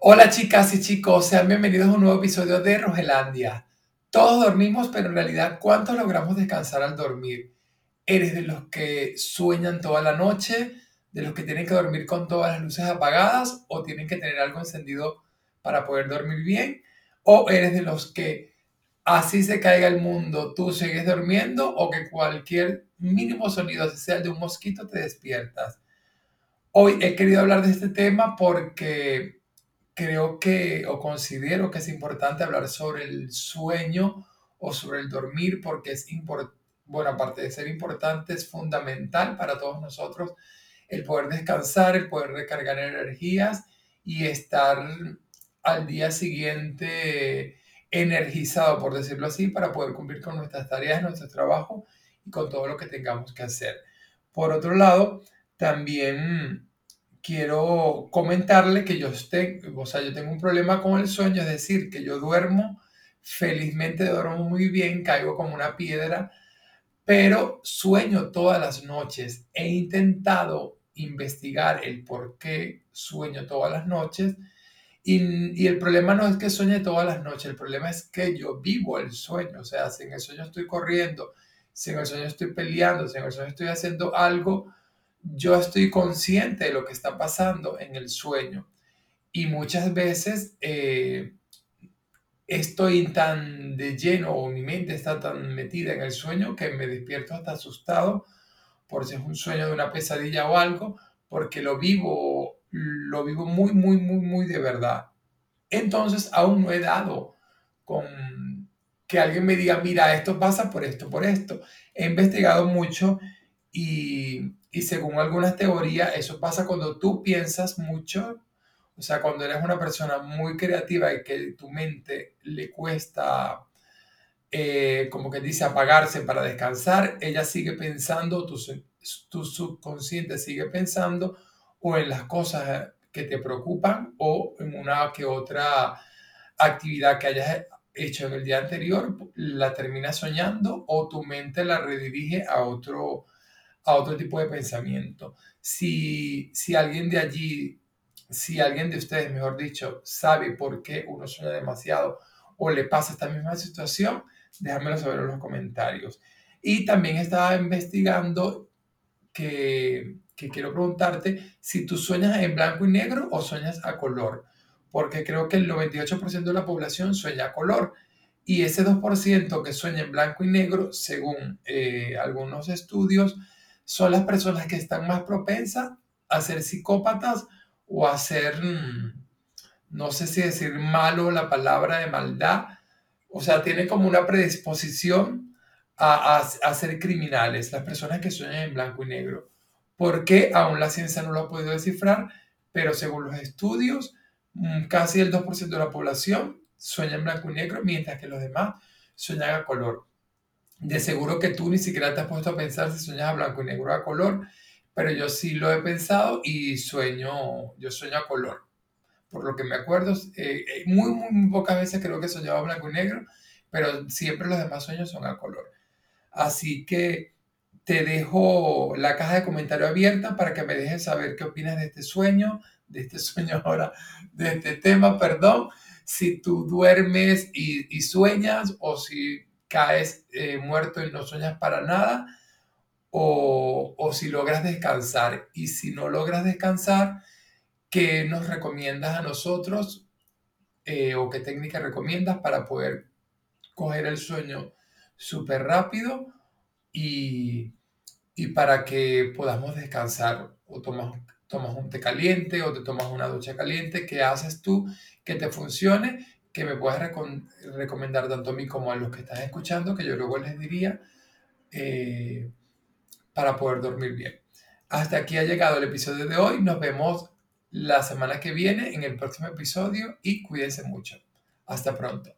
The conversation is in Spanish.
Hola chicas y chicos, sean bienvenidos a un nuevo episodio de Rogelandia. Todos dormimos, pero en realidad, ¿cuánto logramos descansar al dormir? ¿Eres de los que sueñan toda la noche? ¿De los que tienen que dormir con todas las luces apagadas? ¿O tienen que tener algo encendido para poder dormir bien? ¿O eres de los que así se caiga el mundo, tú sigues durmiendo o que cualquier mínimo sonido, sea el de un mosquito, te despiertas? Hoy he querido hablar de este tema porque creo que o considero que es importante hablar sobre el sueño o sobre el dormir porque es importante, bueno, aparte de ser importante, es fundamental para todos nosotros el poder descansar, el poder recargar energías y estar al día siguiente energizado, por decirlo así, para poder cumplir con nuestras tareas, nuestro trabajo y con todo lo que tengamos que hacer. Por otro lado, también quiero comentarle que yo, esté, o sea, yo tengo un problema con el sueño, es decir, que yo duermo, felizmente duermo muy bien, caigo como una piedra, pero sueño todas las noches. He intentado investigar el por qué sueño todas las noches y, y, el problema no es que sueñe todas las noches, el problema es que yo vivo el sueño, o sea, si en el sueño estoy corriendo, si en el sueño estoy peleando, si en el sueño estoy haciendo algo, yo estoy consciente de lo que está pasando en el sueño. Y muchas veces eh, estoy tan de lleno o mi mente está tan metida en el sueño que me despierto hasta asustado por si es un sueño de una pesadilla o algo, porque lo vivo, lo vivo muy, muy, muy, muy de verdad. Entonces aún no he dado con que alguien me diga, mira, esto pasa por esto, por esto. He investigado mucho y, y según algunas teorías, eso pasa cuando tú piensas mucho, o sea, cuando eres una persona muy creativa y que tu mente le cuesta, eh, como que dice, apagarse para descansar, ella sigue pensando, tu, tu subconsciente sigue pensando o en las cosas que te preocupan o en una que otra actividad que hayas hecho en el día anterior, la terminas soñando o tu mente la redirige a otro a otro tipo de pensamiento. Si, si alguien de allí, si alguien de ustedes, mejor dicho, sabe por qué uno suena demasiado o le pasa esta misma situación, déjamelo saber en los comentarios. Y también estaba investigando que, que quiero preguntarte si tú sueñas en blanco y negro o sueñas a color, porque creo que el 98% de la población sueña a color. Y ese 2% que sueña en blanco y negro, según eh, algunos estudios, son las personas que están más propensas a ser psicópatas o a ser, mm, no sé si decir malo la palabra de maldad, o sea, tienen como una predisposición a, a, ser criminales, las personas que sueñan en blanco y negro. Porque aún la ciencia no lo ha podido descifrar, pero según los estudios, mm, casi el 2% de la población sueña en blanco y negro, mientras que los demás sueñan a color de seguro que tú ni siquiera te has puesto a pensar si sueñas a blanco y negro a color, pero yo sí lo he pensado y sueño, yo sueño a color. Por lo que me acuerdo, eh, eh, muy, muy, pocas veces creo que soñaba blanco y negro, pero siempre los demás sueños son a color. Así que te dejo la caja de comentarios abierta para que me dejes saber qué opinas de este sueño, de este sueño ahora, de este tema, perdón. Si tú duermes y sueñas o si caes eh, muerto y no sueñas para nada, o, o, si logras descansar. Y si no logras descansar, ¿qué nos recomiendas a nosotros eh, o qué técnica recomiendas para poder coger el sueño súper rápido y, y, para que podamos descansar? O tomas, tomas un té caliente o te tomas una ducha caliente, ¿qué haces tú que te funcione que me puedas recomendar tanto a mí como a los que están escuchando, que yo luego les diría, eh, para poder dormir bien. Hasta aquí ha llegado el episodio de hoy. Nos vemos la semana que viene en el próximo episodio y cuídense mucho. Hasta pronto.